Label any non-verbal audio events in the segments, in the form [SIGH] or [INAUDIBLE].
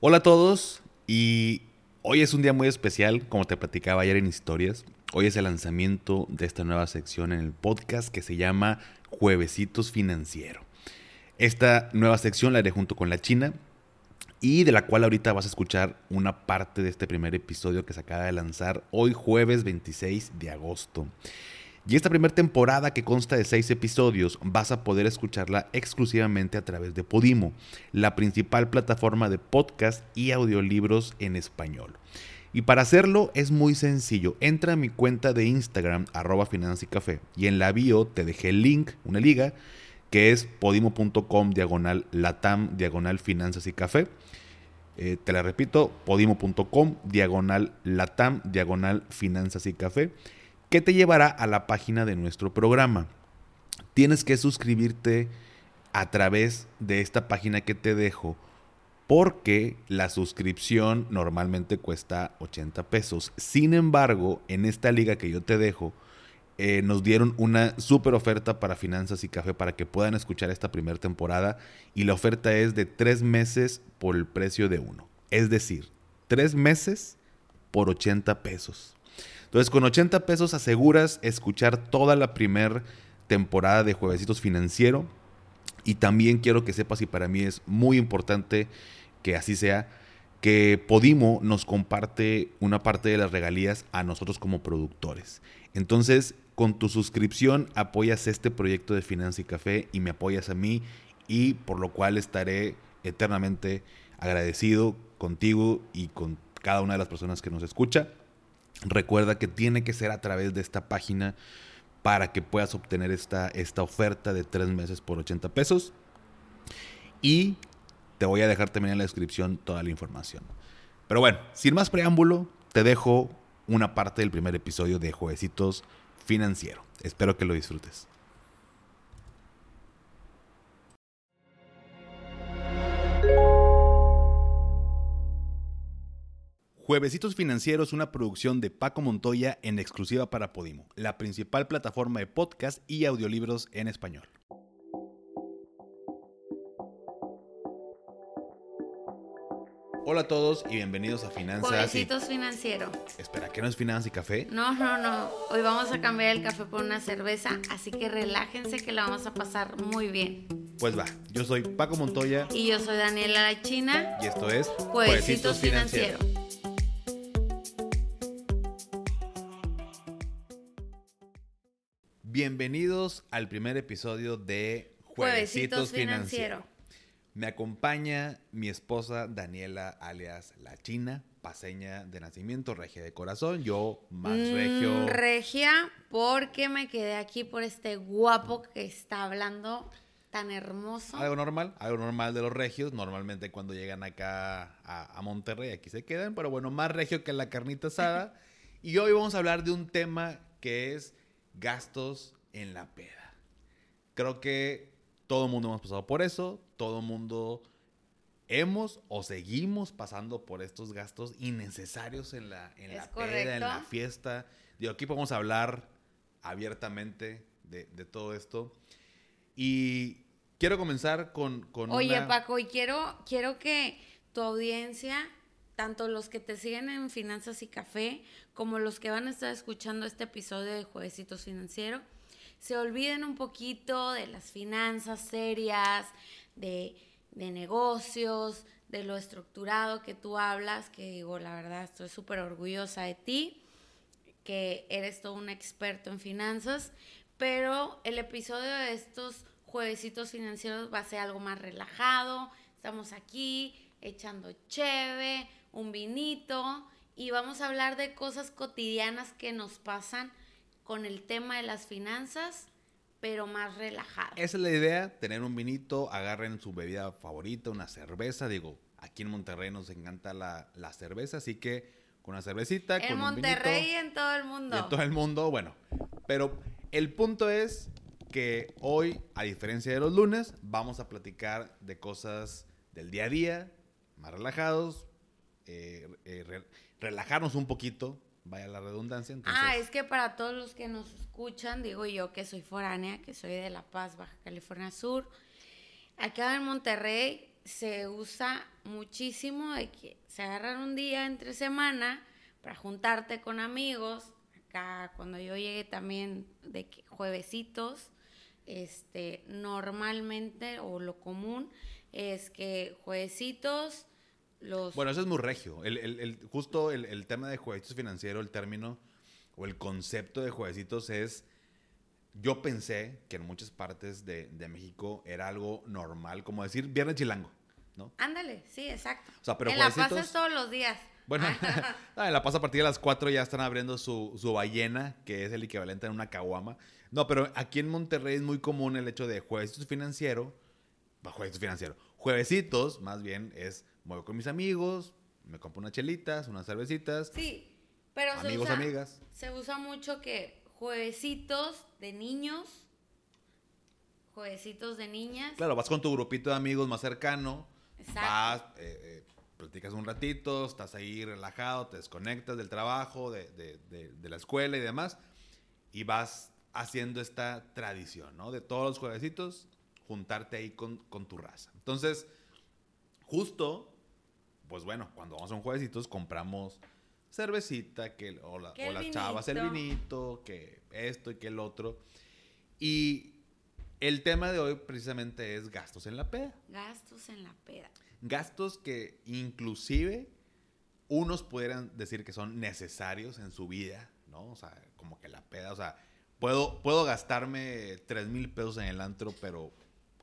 Hola a todos y hoy es un día muy especial, como te platicaba ayer en historias. Hoy es el lanzamiento de esta nueva sección en el podcast que se llama Juevesitos Financiero. Esta nueva sección la haré junto con la China y de la cual ahorita vas a escuchar una parte de este primer episodio que se acaba de lanzar hoy jueves 26 de agosto. Y esta primera temporada que consta de seis episodios vas a poder escucharla exclusivamente a través de Podimo, la principal plataforma de podcast y audiolibros en español. Y para hacerlo es muy sencillo. Entra a mi cuenta de Instagram, arroba y café, y en la bio te dejé el link, una liga, que es podimo.com diagonal latam diagonal finanzas y café. Eh, te la repito, podimo.com diagonal latam diagonal finanzas y café que te llevará a la página de nuestro programa. Tienes que suscribirte a través de esta página que te dejo porque la suscripción normalmente cuesta 80 pesos. Sin embargo, en esta liga que yo te dejo, eh, nos dieron una super oferta para finanzas y café para que puedan escuchar esta primera temporada y la oferta es de tres meses por el precio de uno. Es decir, tres meses por 80 pesos. Entonces, con 80 pesos aseguras escuchar toda la primera temporada de Juevesitos Financiero. Y también quiero que sepas, y para mí es muy importante que así sea, que Podimo nos comparte una parte de las regalías a nosotros como productores. Entonces, con tu suscripción apoyas este proyecto de Finanza y Café y me apoyas a mí y por lo cual estaré eternamente agradecido contigo y con cada una de las personas que nos escucha. Recuerda que tiene que ser a través de esta página para que puedas obtener esta, esta oferta de tres meses por 80 pesos. Y te voy a dejar también en la descripción toda la información. Pero bueno, sin más preámbulo, te dejo una parte del primer episodio de Juevesitos Financiero. Espero que lo disfrutes. Juevesitos Financieros es una producción de Paco Montoya en exclusiva para Podimo, la principal plataforma de podcast y audiolibros en español. Hola a todos y bienvenidos a Finanzas. Juevesitos Financiero. Espera, ¿qué no es Finanzas y Café? No, no, no. Hoy vamos a cambiar el café por una cerveza, así que relájense que la vamos a pasar muy bien. Pues va, yo soy Paco Montoya. Y yo soy Daniela La China. Y esto es Juevesitos, Financiero. Bienvenidos al primer episodio de Juevesitos, Financiero. Me acompaña mi esposa Daniela, alias La China, paseña de nacimiento, regia de corazón, yo más Mm, regio. regia, porque me quedé aquí por este guapo que está hablando tan hermoso. Algo normal, algo normal de los regios. Normalmente cuando llegan acá a, a Monterrey, aquí se quedan, pero bueno, más regio que la carnita asada. [LAUGHS] y hoy vamos a hablar de un tema que es gastos en la peda. Creo que todo el mundo hemos pasado por eso, todo el mundo hemos o seguimos pasando por estos gastos innecesarios en la, en la peda, en la fiesta. Digo, aquí podemos hablar abiertamente de, de todo esto. Y quiero comenzar con, con Oye, una- Paco, y quiero, quiero que tu audiencia, tanto los que te siguen en Finanzas y Café, como los que van a estar escuchando este episodio de Juevesitos Financiero, se olviden un poquito de las finanzas serias, de, de negocios, de lo estructurado que tú hablas, que digo, la verdad, estoy súper orgullosa de ti que eres todo un experto en finanzas, pero el episodio de estos juevesitos financieros va a ser algo más relajado. Estamos aquí echando cheve, un vinito y vamos a hablar de cosas cotidianas que nos pasan con el tema de las finanzas, pero más relajado. Esa es la idea, tener un vinito, agarren su bebida favorita, una cerveza. Digo, aquí en Monterrey nos encanta la, la cerveza, así que con una cervecita, En con Monterrey un y en todo el mundo. y en todo el mundo, bueno. Pero el punto es que hoy, a diferencia de los lunes, vamos a platicar de cosas del día a día, más relajados, eh, eh, re- relajarnos un poquito, vaya la redundancia. Entonces, Ah, es que para todos los que nos escuchan, digo yo que soy foránea, que soy de La Paz, Baja California Sur, acá en Monterrey se usa muchísimo de que se agarran un día entre semana para juntarte con amigos. Acá cuando yo llegué también de juevesitos, este, normalmente o lo común es que juevesitos los... Bueno, eso es muy regio. El, el- el- justo el, el tema de jueguitos financiero, el término o el concepto de jueguecitos es... Yo pensé que en muchas partes de, de México era algo normal, como decir viernes chilango, ¿no? Ándale, sí, exacto. O sea, pero en La es todos los días. Bueno, ah, [LAUGHS] en La Paz a partir de las 4 ya están abriendo su, su ballena, que es el equivalente a una caguama. No, pero aquí en Monterrey es muy común el hecho de juevesitos financiero. bah, Juevesitos financiero. Juevesitos, más bien, es muevo con mis amigos, me compro unas chelitas, unas cervecitas. Sí, pero se Amigos, usa, amigas. se usa mucho que juevesitos de niños, juevesitos de niñas. Claro, vas con tu grupito de amigos más cercano, Exacto. vas, eh, eh, platicas un ratito, estás ahí relajado, te desconectas del trabajo, de, de- de- de la escuela y demás, y vas haciendo esta tradición, ¿no? De todos los juevesitos, juntarte ahí con, con tu raza. Entonces, justo, pues bueno, cuando vamos a un juevesitos compramos cervecita, que, o, la- o las chavas el vinito. vinito, que esto y que el otro. Y el tema de hoy precisamente es gastos en la peda. Gastos en la peda. Gastos que inclusive unos pudieran decir que son necesarios en su vida, ¿no? O sea, como que la peda, o sea, puedo, puedo gastarme 3 mil pesos en el antro, pero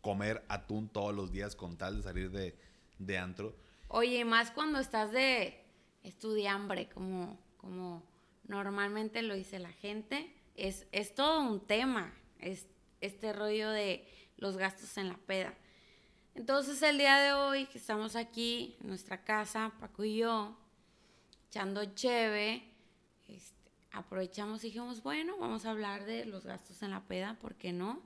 comer atún todos los días con tal de salir de, de antro. Oye, más cuando estás de estudiambre, como, como normalmente lo dice la gente, es, es todo un tema, es este rollo de los gastos en la peda. Entonces el día de hoy que estamos aquí en nuestra casa, Paco y yo, echando cheve, este, aprovechamos y dijimos, bueno, vamos a hablar de los gastos en la peda, ¿por qué no?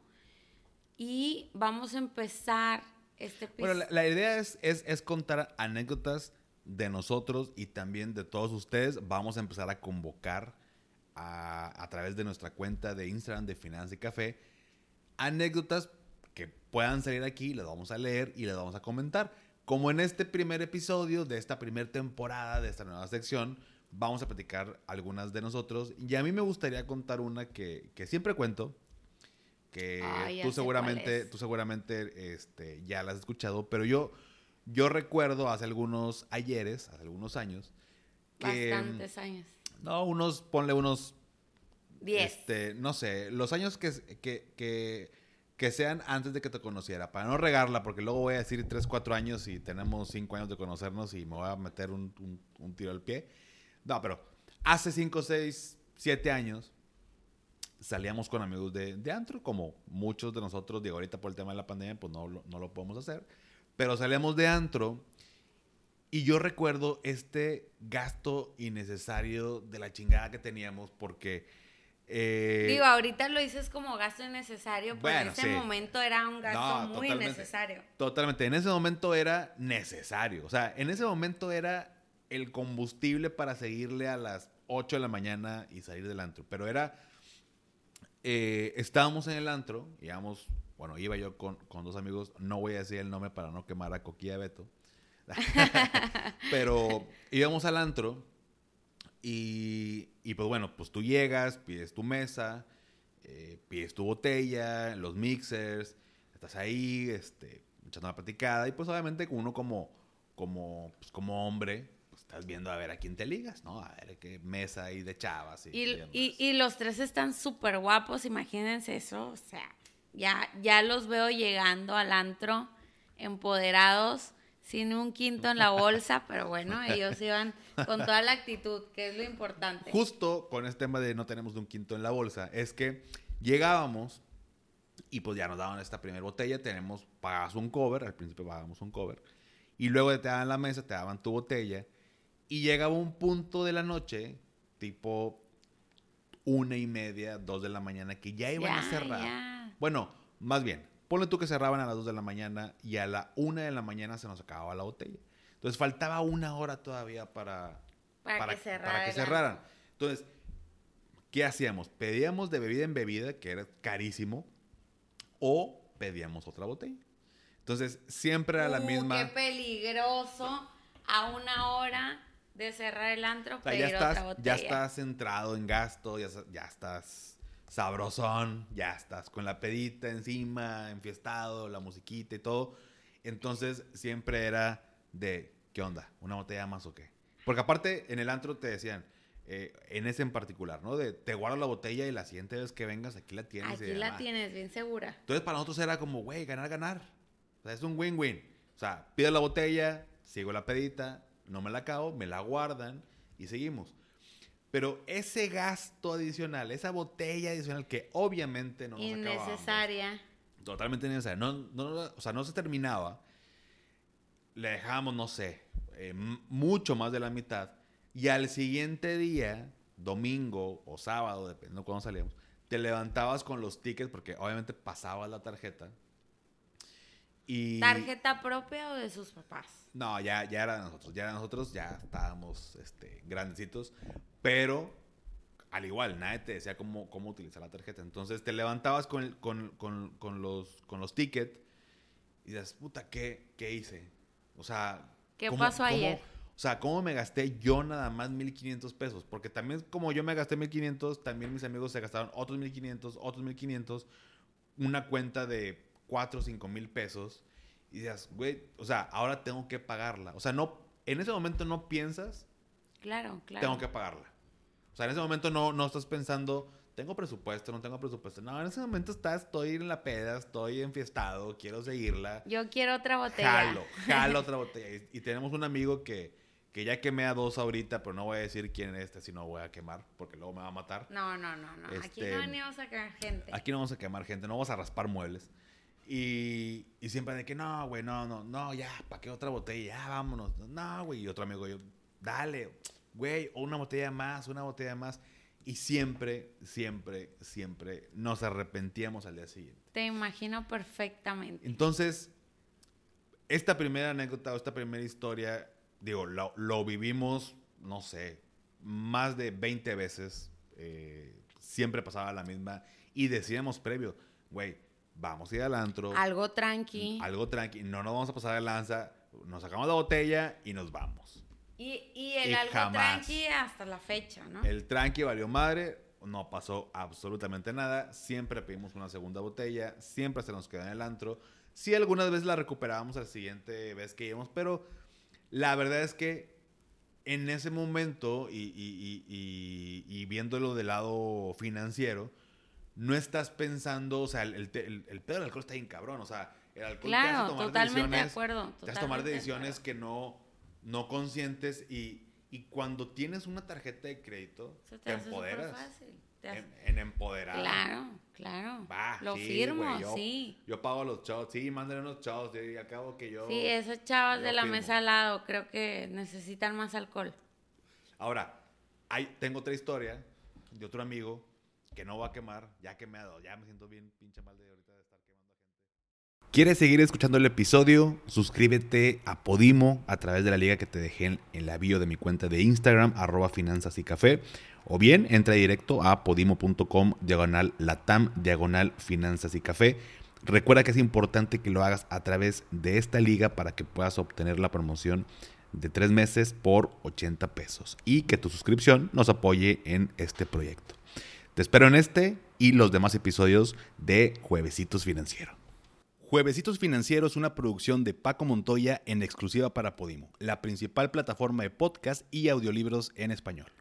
Y vamos a empezar este Bueno, la, la idea es, es, es contar anécdotas de nosotros y también de todos ustedes. Vamos a empezar a convocar a, a través de nuestra cuenta de Instagram de Finanza y Café anécdotas que puedan salir aquí, las vamos a leer y las vamos a comentar. Como en este primer episodio de esta primera temporada de esta nueva sección, vamos a platicar algunas de nosotros. Y a mí me gustaría contar una que, que siempre cuento, que Ay, tú seguramente, tú seguramente este, ya la has escuchado, pero yo, yo recuerdo hace algunos ayeres, hace algunos años, que... Bastantes años. No, unos, ponle unos Diez. este, no sé, los años que, que, que, que sean antes de que te conociera, para no regarla, porque luego voy a decir 3, 4 años y tenemos 5 años de conocernos y me voy a meter un, un- un tiro al pie. No, pero hace 5, 6, 7 años salíamos con amigos de, de antro, como muchos de nosotros, digo, ahorita por el tema de la pandemia, pues no, no lo podemos hacer, pero salíamos de antro y yo recuerdo este gasto innecesario de la chingada que teníamos porque... eh, Digo, ahorita lo dices como gasto innecesario, pero bueno, en ese sí. momento era un gasto No, muy totalmente. necesario. Totalmente. En ese momento era necesario. O sea, en ese momento era el combustible para seguirle a las 8 de la mañana y salir del antro. Pero era. Eh, estábamos en el antro, íbamos. Bueno, iba yo con, con dos amigos. No voy a decir el nombre para no quemar a Coquilla Beto. [LAUGHS] Pero íbamos al antro y, y pues bueno, pues tú llegas, pides tu mesa, eh, pides tu botella, los mixers, estás ahí, este, echando una platicada y pues obviamente uno como, como, pues, como hombre, estás viendo a ver a quién te ligas, ¿no? A ver qué mesa hay de chavas y, Y, demás. y- y los tres están súper guapos, imagínense eso. O sea, ya, ya los veo llegando al antro empoderados, sin un quinto en la bolsa, [LAUGHS] pero bueno, ellos iban con toda la actitud, que es lo importante. Justo con este tema de no tenemos de un quinto en la bolsa, es que llegábamos y pues ya nos daban esta primera botella, tenemos, pagabas un cover, al principio pagábamos un cover, y luego te daban la mesa, te daban tu botella, y llegaba un punto de la noche, tipo una y media, dos de la mañana, que ya iban a cerrar. Bueno, más bien, ponle tú que cerraban a las 2 de la mañana y a la 1 de la mañana se nos acababa la botella. Entonces faltaba una hora todavía para, Para que cerrara para que cerraran. Entonces, ¿qué hacíamos? Pedíamos de bebida en bebida, que era carísimo, o pedíamos otra botella. Entonces, siempre era la Uh, misma. Qué peligroso a una hora de cerrar el antro, O sea, pedir ya estás, otra botella. ya estás centrado en gasto, ya, ya estás sabrosón, ya estás con la pedita encima, enfiestado, la musiquita y todo. Entonces siempre era de, ¿qué onda? ¿Una botella más o qué? Porque aparte en el antro te decían, eh, en ese en particular, ¿no? De, te guardo la botella y la siguiente vez que vengas aquí la tienes. Aquí la demás. tienes bien segura. Entonces para nosotros era como, güey, ganar, ganar. O sea, es un win-win. O sea, pido la botella, sigo la pedita, no me la acabo, me la guardan y seguimos. Pero ese gasto adicional, esa botella adicional que obviamente no nos Innecesaria. totalmente innecesaria, no, no, o sea, no se terminaba, le dejábamos, no sé, eh, mucho más de la mitad, y al siguiente día, domingo o sábado, dependiendo de cuándo salíamos, te levantabas con los tickets, porque obviamente pasabas la tarjeta. Y... ¿Tarjeta propia o de sus papás? No, ya, ya era de nosotros, ya era nosotros, ya estábamos este, grandecitos, pero al igual, nadie te decía cómo, cómo utilizar la tarjeta. Entonces te levantabas con, el- con, con, con los, con los tickets y dices, puta, ¿qué, qué hice? O sea, ¿Qué ¿cómo- pasó cómo- ayer? o sea, ¿cómo me gasté yo nada más 1.500 pesos? Porque también como yo me gasté 1.500, también mis amigos se gastaron otros 1.500, otros 1.500, una cuenta de 4 o 5 mil pesos. Y dices, güey, o sea, ahora tengo que pagarla. O sea, no, en ese momento no piensas, Claro, claro. tengo que pagarla. O sea, en ese momento no, no estás pensando, tengo presupuesto, no tengo presupuesto. No, en ese momento estás, estoy en la peda, estoy enfiestado, quiero seguirla. Yo quiero otra botella. Jalo, [LAUGHS] jalo otra botella. Y, y tenemos un amigo que, que ya quemé a dos ahorita, pero no voy a decir quién es este, si no voy a quemar, porque luego me va a matar. No, no, no, no. Aquí Este, no venimos a caer gente. Aquí no vamos a quemar gente, no vamos a raspar muebles. Y, y siempre de que no, güey, no, no, no, ya, ¿para qué otra botella? Ya, vámonos. No, güey. Y otro amigo, yo, dale, güey, una botella más, una botella más. Y siempre, siempre, siempre nos arrepentíamos al día siguiente. Te imagino perfectamente. Entonces, esta primera anécdota o esta primera historia, digo, lo, lo vivimos, no sé, más de 20 veces. eh, siempre pasaba la misma. Y decíamos previo, güey, vamos a ir al antro. Algo tranqui. Algo tranqui. No nos vamos a pasar de lanza. Nos sacamos la botella y nos vamos. Y, y el Y algo jamás. tranqui hasta la fecha, ¿no? El tranqui valió madre. No pasó absolutamente nada. Siempre pedimos una segunda botella. Siempre se nos quedó en el antro. Sí, algunas veces la recuperábamos la siguiente vez que íbamos, pero la verdad es que en ese momento y- y viéndolo del lado financiero, no estás pensando, o sea, el, el, el- pedo del alcohol está bien cabrón, o sea, el alcohol te hace Claro, tomar totalmente de decisiones- acuerdo. te hace tomar de decisiones que no, no conscientes y, y cuando tienes una tarjeta de crédito, te, empoderas. fácil. Te hace- En, en empoderar. Claro, claro. Va, Lo sí, firmo, yo- sí. Yo pago los shots, sí, mándenle unos shots, y al cabo que yo... Sí, esas chavas yo de la firmo. mesa al lado creo que necesitan más alcohol. Ahora, hay, tengo otra historia de otro amigo que no va a quemar, ya quemado, ya me siento bien pinche mal de ahorita de estar quemando a. ¿Quieres seguir escuchando el episodio? Suscríbete a Podimo a través de la liga que te dejé en, en la bio de mi cuenta de Instagram, arroba finanzas y café. O bien entra directo a podimo.com, diagonal latam, diagonal finanzas y café. Recuerda que es importante que lo hagas a través de esta liga para que puedas obtener la promoción de tres meses por 80 pesos y que tu suscripción nos apoye en este proyecto. Te espero en este y los demás episodios de Juevesitos Financiero. Juevesitos Financiero es una producción de Paco Montoya en exclusiva para Podimo, la principal plataforma de podcast y audiolibros en español.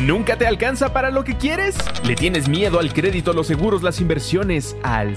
¿Nunca te alcanza para lo que quieres? ¿Le tienes miedo al crédito, los seguros, las inversiones, al?